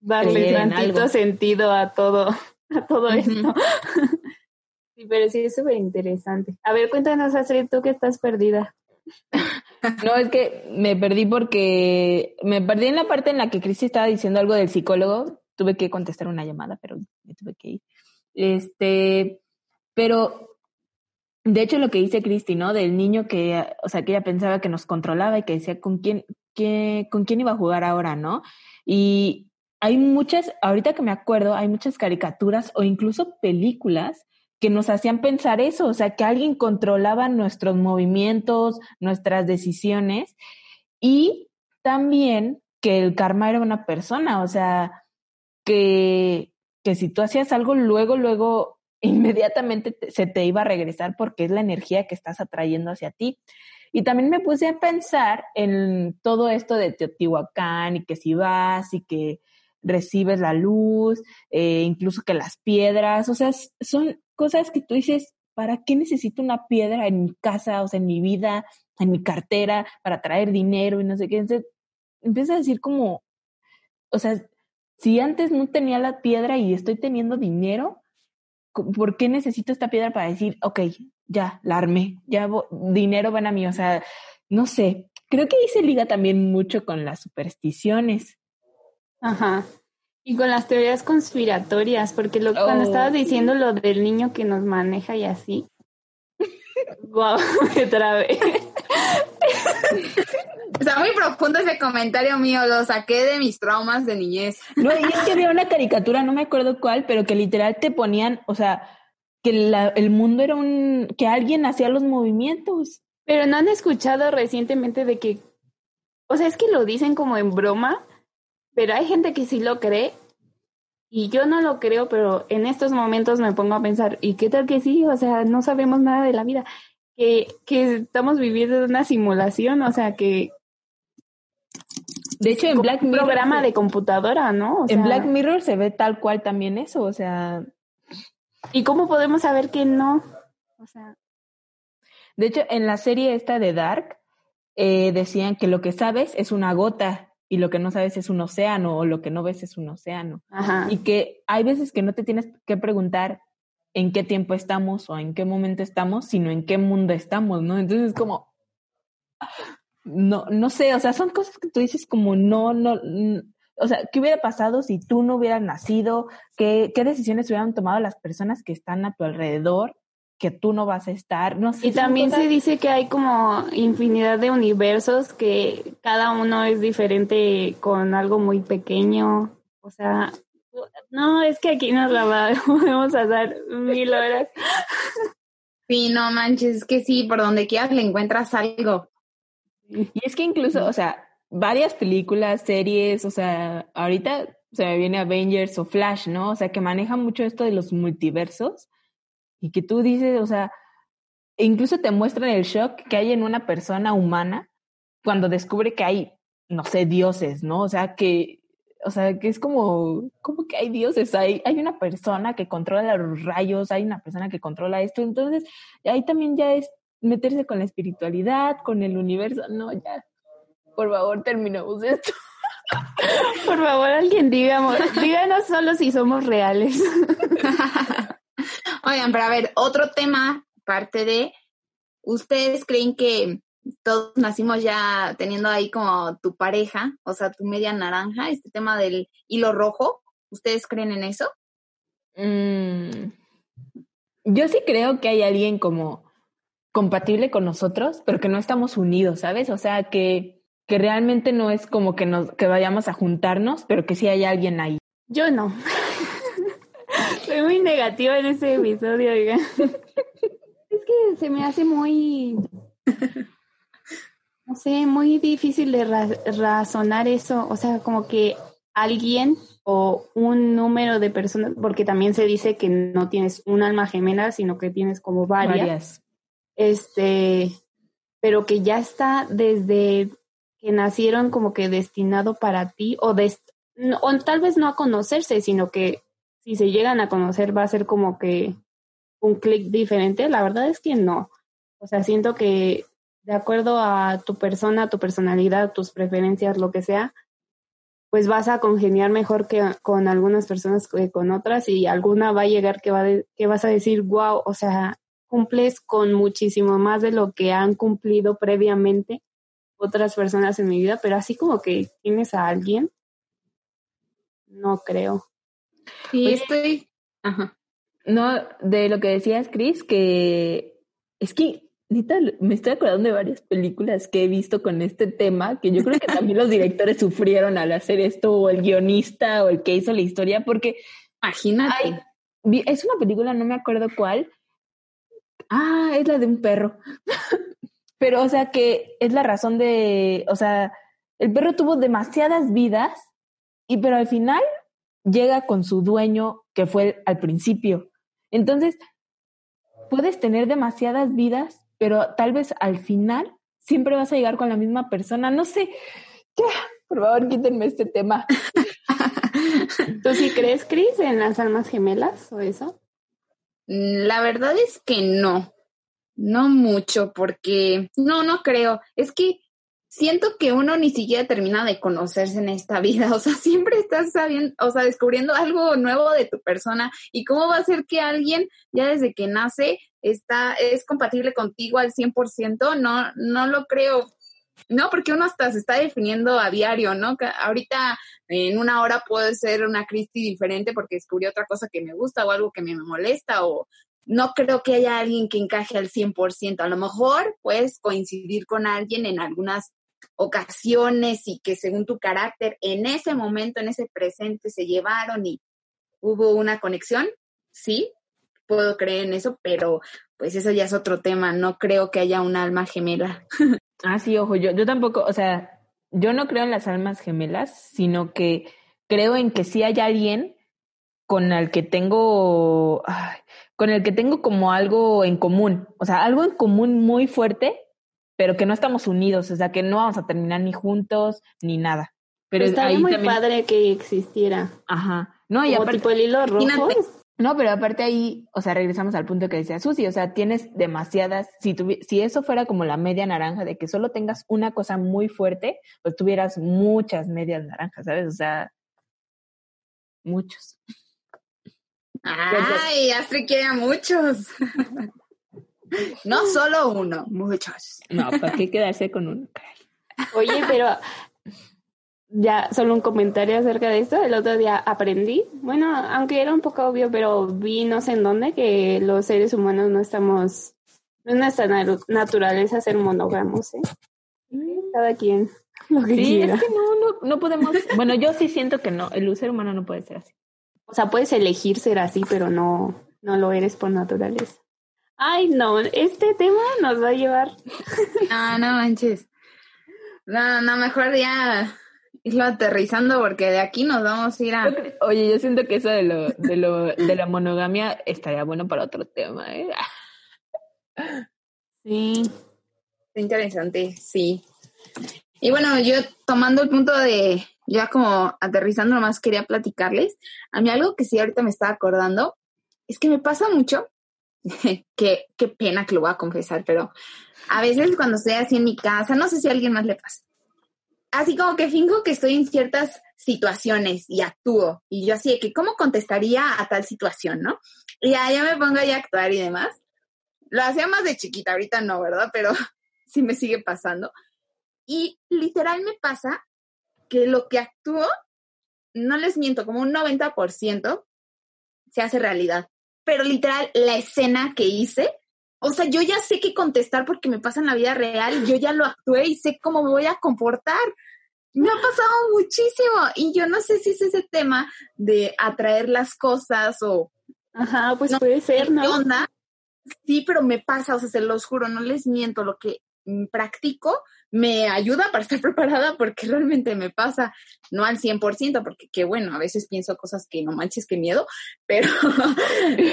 darle tantito sentido a todo, a todo esto. Sí, pero sí es súper interesante. A ver, cuéntanos, Astrid, tú que estás perdida. No, es que me perdí porque me perdí en la parte en la que Cristi estaba diciendo algo del psicólogo. Tuve que contestar una llamada, pero me tuve que ir. Este, pero de hecho lo que dice Cristi, ¿no? Del niño que, o sea, que ella pensaba que nos controlaba y que decía con quién, qué, con quién iba a jugar ahora, ¿no? Y hay muchas, ahorita que me acuerdo, hay muchas caricaturas o incluso películas que nos hacían pensar eso, o sea, que alguien controlaba nuestros movimientos, nuestras decisiones y también que el karma era una persona, o sea, que, que si tú hacías algo, luego, luego, inmediatamente se te iba a regresar porque es la energía que estás atrayendo hacia ti. Y también me puse a pensar en todo esto de Teotihuacán y que si vas y que recibes la luz, eh, incluso que las piedras, o sea, son cosas que tú dices, ¿para qué necesito una piedra en mi casa, o sea, en mi vida, en mi cartera, para traer dinero y no sé qué? Entonces, empieza a decir como, o sea, si antes no tenía la piedra y estoy teniendo dinero, ¿por qué necesito esta piedra para decir, ok, ya, la armé, ya dinero van a mí? O sea, no sé, creo que ahí se liga también mucho con las supersticiones. Ajá. Y con las teorías conspiratorias, porque lo, cuando estabas oh, diciendo lo del niño que nos maneja y así, wow, me trabé. Está muy profundo ese comentario mío, lo saqué de mis traumas de niñez. No, y es que había una caricatura, no me acuerdo cuál, pero que literal te ponían, o sea, que la, el mundo era un, que alguien hacía los movimientos. Pero no han escuchado recientemente de que, o sea, es que lo dicen como en broma, pero hay gente que sí lo cree y yo no lo creo, pero en estos momentos me pongo a pensar, ¿y qué tal que sí? O sea, no sabemos nada de la vida, que, que estamos viviendo una simulación, o sea, que... De hecho, en Black Mirror... Un programa de computadora, ¿no? en Black Mirror se ve tal cual también eso, o sea... ¿Y cómo podemos saber que no? O sea... De hecho, en la serie esta de Dark, eh, decían que lo que sabes es una gota y lo que no sabes es un océano o lo que no ves es un océano. Y que hay veces que no te tienes que preguntar en qué tiempo estamos o en qué momento estamos, sino en qué mundo estamos, ¿no? Entonces como, no, no sé, o sea, son cosas que tú dices como no, no, o sea, ¿qué hubiera pasado si tú no hubieras nacido? ¿Qué, qué decisiones hubieran tomado las personas que están a tu alrededor? que tú no vas a estar, no sé. Y también se dice que hay como infinidad de universos que cada uno es diferente con algo muy pequeño, o sea, no, es que aquí nos la podemos hacer mil horas. Sí, no manches, es que sí, por donde quieras le encuentras algo. Y es que incluso, o sea, varias películas, series, o sea, ahorita se me viene Avengers o Flash, ¿no? O sea, que maneja mucho esto de los multiversos y que tú dices, o sea, incluso te muestran el shock que hay en una persona humana cuando descubre que hay, no sé, dioses, ¿no? O sea, que, o sea, que es como, como que hay dioses, hay, hay una persona que controla los rayos, hay una persona que controla esto, entonces ahí también ya es meterse con la espiritualidad, con el universo, no, ya, por favor, terminamos esto. Por favor, alguien díganos, díganos solo si somos reales. Oigan, pero a ver, otro tema, parte de, ¿ustedes creen que todos nacimos ya teniendo ahí como tu pareja, o sea, tu media naranja, este tema del hilo rojo? ¿Ustedes creen en eso? Mm, yo sí creo que hay alguien como compatible con nosotros, pero que no estamos unidos, ¿sabes? O sea, que, que realmente no es como que nos que vayamos a juntarnos, pero que sí hay alguien ahí. Yo no. Soy muy negativa en ese episodio, oiga. Es que se me hace muy, no sé, muy difícil de razonar eso. O sea, como que alguien o un número de personas, porque también se dice que no tienes un alma gemela, sino que tienes como varias. varias. Este, pero que ya está desde que nacieron como que destinado para ti o, o tal vez no a conocerse, sino que si se llegan a conocer va a ser como que un clic diferente. La verdad es que no. O sea, siento que de acuerdo a tu persona, tu personalidad, tus preferencias, lo que sea, pues vas a congeniar mejor que con algunas personas que con otras y alguna va a llegar que, va que vas a decir, wow, o sea, cumples con muchísimo más de lo que han cumplido previamente otras personas en mi vida, pero así como que tienes a alguien, no creo. Sí, estoy, ajá. No, de lo que decías, Chris, que es que me estoy acordando de varias películas que he visto con este tema, que yo creo que también los directores sufrieron al hacer esto, o el guionista, o el que hizo la historia, porque imagínate. es una película, no me acuerdo cuál. Ah, es la de un perro. pero, o sea, que es la razón de, o sea, el perro tuvo demasiadas vidas, y pero al final llega con su dueño que fue al principio. Entonces, puedes tener demasiadas vidas pero tal vez al final siempre vas a llegar con la misma persona. No sé, ya, por favor, quítenme este tema. ¿Tú sí crees, Cris, en las almas gemelas o eso? Mm, la verdad es que no, no mucho, porque no, no creo. Es que siento que uno ni siquiera termina de conocerse en esta vida, o sea, siempre estás sabiendo, o sea, descubriendo algo nuevo de tu persona y cómo va a ser que alguien ya desde que nace está, es compatible contigo al 100%, no, no lo creo. No, porque uno hasta se está definiendo a diario, ¿no? ahorita en una hora puede ser una Cristi diferente porque descubrí otra cosa que me gusta o algo que me molesta o no creo que haya alguien que encaje al 100%. A lo mejor puedes coincidir con alguien en algunas ocasiones y que según tu carácter en ese momento, en ese presente se llevaron y hubo una conexión, sí, puedo creer en eso, pero pues eso ya es otro tema, no creo que haya un alma gemela. ah, sí, ojo, yo, yo tampoco, o sea, yo no creo en las almas gemelas, sino que creo en que sí hay alguien con el que tengo, con el que tengo como algo en común, o sea, algo en común muy fuerte, pero que no estamos unidos, o sea, que no vamos a terminar ni juntos ni nada. Pero estaría muy padre que existiera. Ajá. No, y aparte, tipo el hilo rojo. No, pero aparte ahí, o sea, regresamos al punto que decía Susi, o sea, tienes demasiadas, si, si eso fuera como la media naranja, de que solo tengas una cosa muy fuerte, pues tuvieras muchas medias naranjas, ¿sabes? O sea, muchos. Ay, Astrid quiere a muchos. no solo uno, muchos. No, ¿para qué quedarse con uno? Oye, pero ya solo un comentario acerca de esto. El otro día aprendí, bueno, aunque era un poco obvio, pero vi no sé en dónde que los seres humanos no estamos, no es nuestra naturaleza ser monógamos, ¿eh? Cada quien lo que sí, es que no, no, no podemos. bueno, yo sí siento que no, el ser humano no puede ser así. O sea, puedes elegir ser así, pero no, no lo eres por naturaleza. Ay, no, este tema nos va a llevar. No, no manches. No, no, mejor ya irlo aterrizando porque de aquí nos vamos a ir a... Oye, yo siento que eso de lo, de lo, de la monogamia estaría bueno para otro tema, ¿eh? Sí. Interesante, sí. Y bueno, yo tomando el punto de, ya como aterrizando nomás quería platicarles, a mí algo que sí ahorita me estaba acordando, es que me pasa mucho, que qué pena que lo voy a confesar, pero a veces cuando estoy así en mi casa, no sé si a alguien más le pasa, así como que fingo que estoy en ciertas situaciones y actúo. Y yo así de que, ¿cómo contestaría a tal situación, no? Y ya, ya me pongo a actuar y demás. Lo hacía más de chiquita, ahorita no, ¿verdad? Pero sí me sigue pasando. Y literal me pasa que lo que actúo, no les miento, como un 90% se hace realidad. Pero literal, la escena que hice o sea, yo ya sé qué contestar porque me pasa en la vida real, yo ya lo actué y sé cómo me voy a comportar. Me ha pasado muchísimo y yo no sé si es ese tema de atraer las cosas o... Ajá, pues puede ser, ¿no? onda? Sí, pero me pasa, o sea, se los juro, no les miento, lo que practico me ayuda para estar preparada porque realmente me pasa, no al 100%, porque qué bueno, a veces pienso cosas que no manches, qué miedo, pero,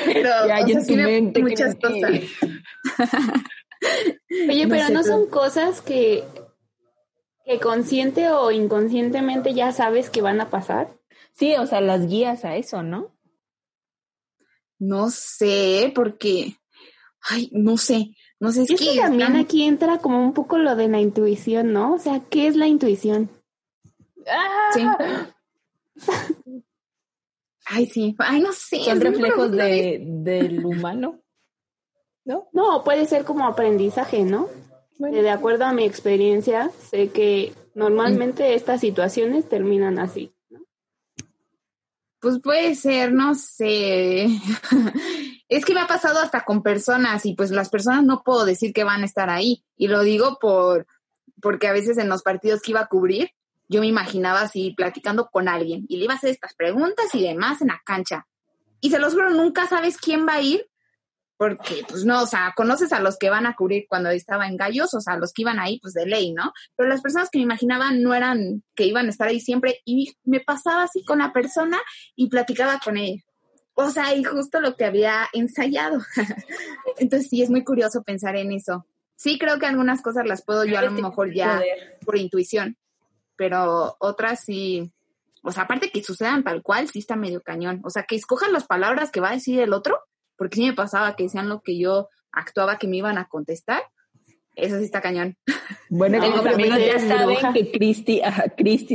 pero muchas cosas. Oye, pero no son cosas que, que consciente o inconscientemente ya sabes que van a pasar. Sí, o sea, las guías a eso, ¿no? No sé, porque, ay, no sé, no sé, es, que, también aquí entra como un poco lo de la intuición, ¿no? O sea, ¿qué es la intuición? Sí. Ay, sí. Ay, no sé. Son reflejos de, del humano, ¿no? No, puede ser como aprendizaje, ¿no? De acuerdo a mi experiencia, sé que normalmente estas situaciones terminan así. Pues puede ser, no sé. es que me ha pasado hasta con personas y pues las personas no puedo decir que van a estar ahí. Y lo digo por porque a veces en los partidos que iba a cubrir, yo me imaginaba así platicando con alguien y le iba a hacer estas preguntas y demás en la cancha. Y se los juro, nunca sabes quién va a ir porque pues no, o sea, conoces a los que van a cubrir cuando estaba en Gallos, o sea, los que iban ahí, pues de ley, ¿no? Pero las personas que me imaginaban no eran que iban a estar ahí siempre y me pasaba así con la persona y platicaba con ella. O sea, y justo lo que había ensayado. Entonces sí, es muy curioso pensar en eso. Sí, creo que algunas cosas las puedo yo a lo mejor ya por intuición, pero otras sí, o sea, aparte que sucedan tal cual, sí está medio cañón. O sea, que escojan las palabras que va a decir el otro porque sí me pasaba que decían lo que yo actuaba que me iban a contestar. Eso sí está cañón. Bueno, como amigos ya saben que Cristi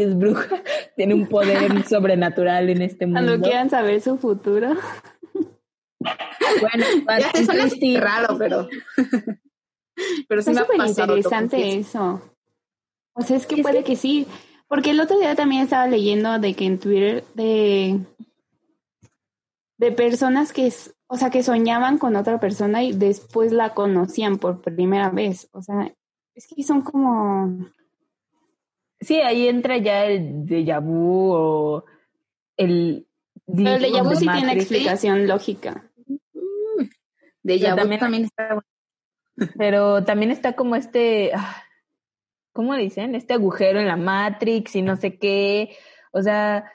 es bruja, tiene un poder sobrenatural en este mundo. Cuando quieran saber su futuro. Bueno, ya te suena Christy... raro, pero pero sí es súper interesante eso. O sea, es que puede que sí, porque el otro día también estaba leyendo de que en Twitter de de personas que o sea, que soñaban con otra persona y después la conocían por primera vez. O sea, es que son como... Sí, ahí entra ya el déjà vu o el... Pero el déjà vu sí tiene explicación lógica. Déjà vu también, está... Pero también está como este... Ah, ¿Cómo dicen? Este agujero en la Matrix y no sé qué. O sea,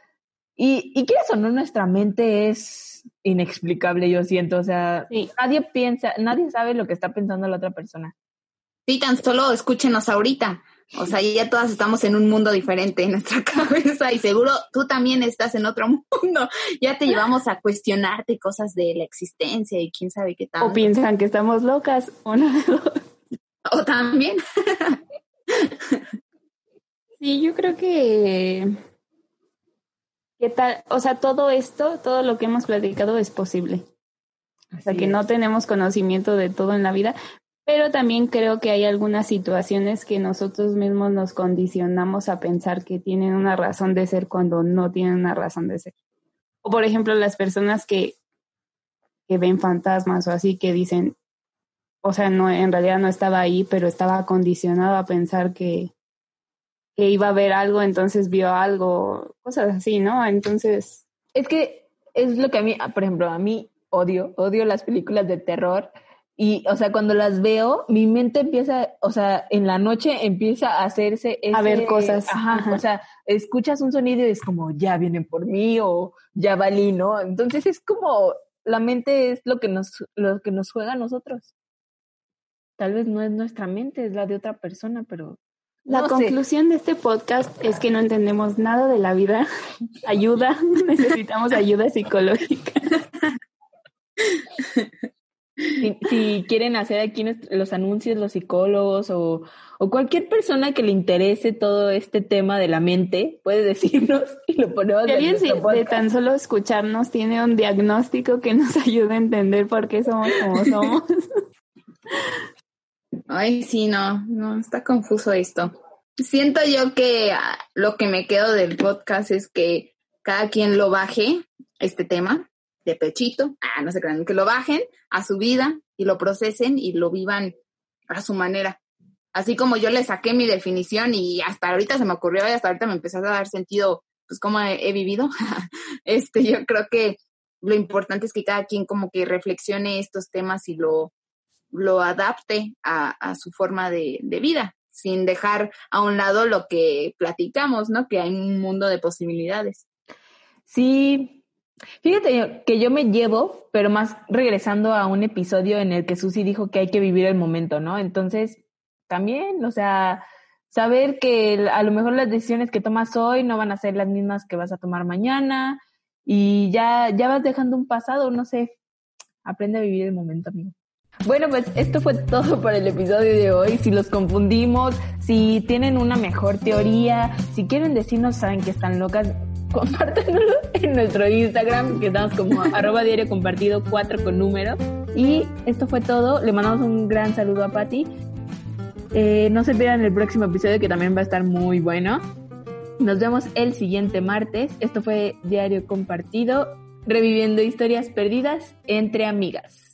y, y quieres o no, nuestra mente es inexplicable, yo siento. O sea, nadie piensa, nadie sabe lo que está pensando la otra persona. Sí, tan solo escúchenos ahorita. O sea, ya todas estamos en un mundo diferente en nuestra cabeza y seguro tú también estás en otro mundo. Ya te llevamos a cuestionarte cosas de la existencia y quién sabe qué tal. O piensan que estamos locas, o no. O también. Sí, yo creo que ¿Qué tal? O sea, todo esto, todo lo que hemos platicado es posible. o sea, que no tenemos conocimiento de todo en la vida, pero también creo que hay algunas situaciones que nosotros mismos nos condicionamos a pensar que tienen una razón de ser cuando no tienen una razón de ser. O por ejemplo, las personas que, que ven fantasmas o así que dicen, o sea, no, en realidad no estaba ahí, pero estaba condicionado a pensar que, que iba a ver algo, entonces vio algo, cosas así, ¿no? Entonces... Es que es lo que a mí, por ejemplo, a mí odio, odio las películas de terror. Y, o sea, cuando las veo, mi mente empieza, o sea, en la noche empieza a hacerse... a ver cosas. Ajá, o sea, escuchas un sonido y es como, ya vienen por mí o ya valí, ¿no? Entonces es como, la mente es lo que nos, lo que nos juega a nosotros. Tal vez no es nuestra mente, es la de otra persona, pero la conclusión de este podcast es que no entendemos nada de la vida. Ayuda, necesitamos ayuda psicológica. Si, quieren hacer aquí los anuncios, los psicólogos o, cualquier persona que le interese todo este tema de la mente, puede decirnos y lo ponemos. Si alguien de tan solo escucharnos tiene un diagnóstico que nos ayude a entender por qué somos como somos. Ay, sí, no, no, está confuso esto. Siento yo que ah, lo que me quedo del podcast es que cada quien lo baje, este tema, de pechito, ah, no se crean, que lo bajen a su vida y lo procesen y lo vivan a su manera. Así como yo le saqué mi definición y hasta ahorita se me ocurrió y hasta ahorita me empezó a dar sentido, pues cómo he, vivido. este, yo creo que lo importante es que cada quien como que reflexione estos temas y lo, lo adapte a, su forma de, de vida, sin dejar a un lado lo que platicamos, ¿no? Que hay un mundo de posibilidades. Sí, fíjate que yo me llevo, pero más regresando a un episodio en el que Susi dijo que hay que vivir el momento, ¿no? Entonces, también, o sea, saber que a lo mejor las decisiones que tomas hoy no van a ser las mismas que vas a tomar mañana y ya, ya vas dejando un pasado, no sé, aprende a vivir el momento, amigo. Bueno, pues esto fue todo por el episodio de hoy. Si los confundimos, si tienen una mejor teoría, si quieren decirnos, saben que están locas, compártanlo en nuestro Instagram, que estamos como arroba diario compartido 4 con número. Y esto fue todo. Le mandamos un gran saludo a Patti eh, no se pierdan el próximo episodio que también va a estar muy bueno. Nos vemos el siguiente martes. Esto fue Diario Compartido, reviviendo historias perdidas entre amigas.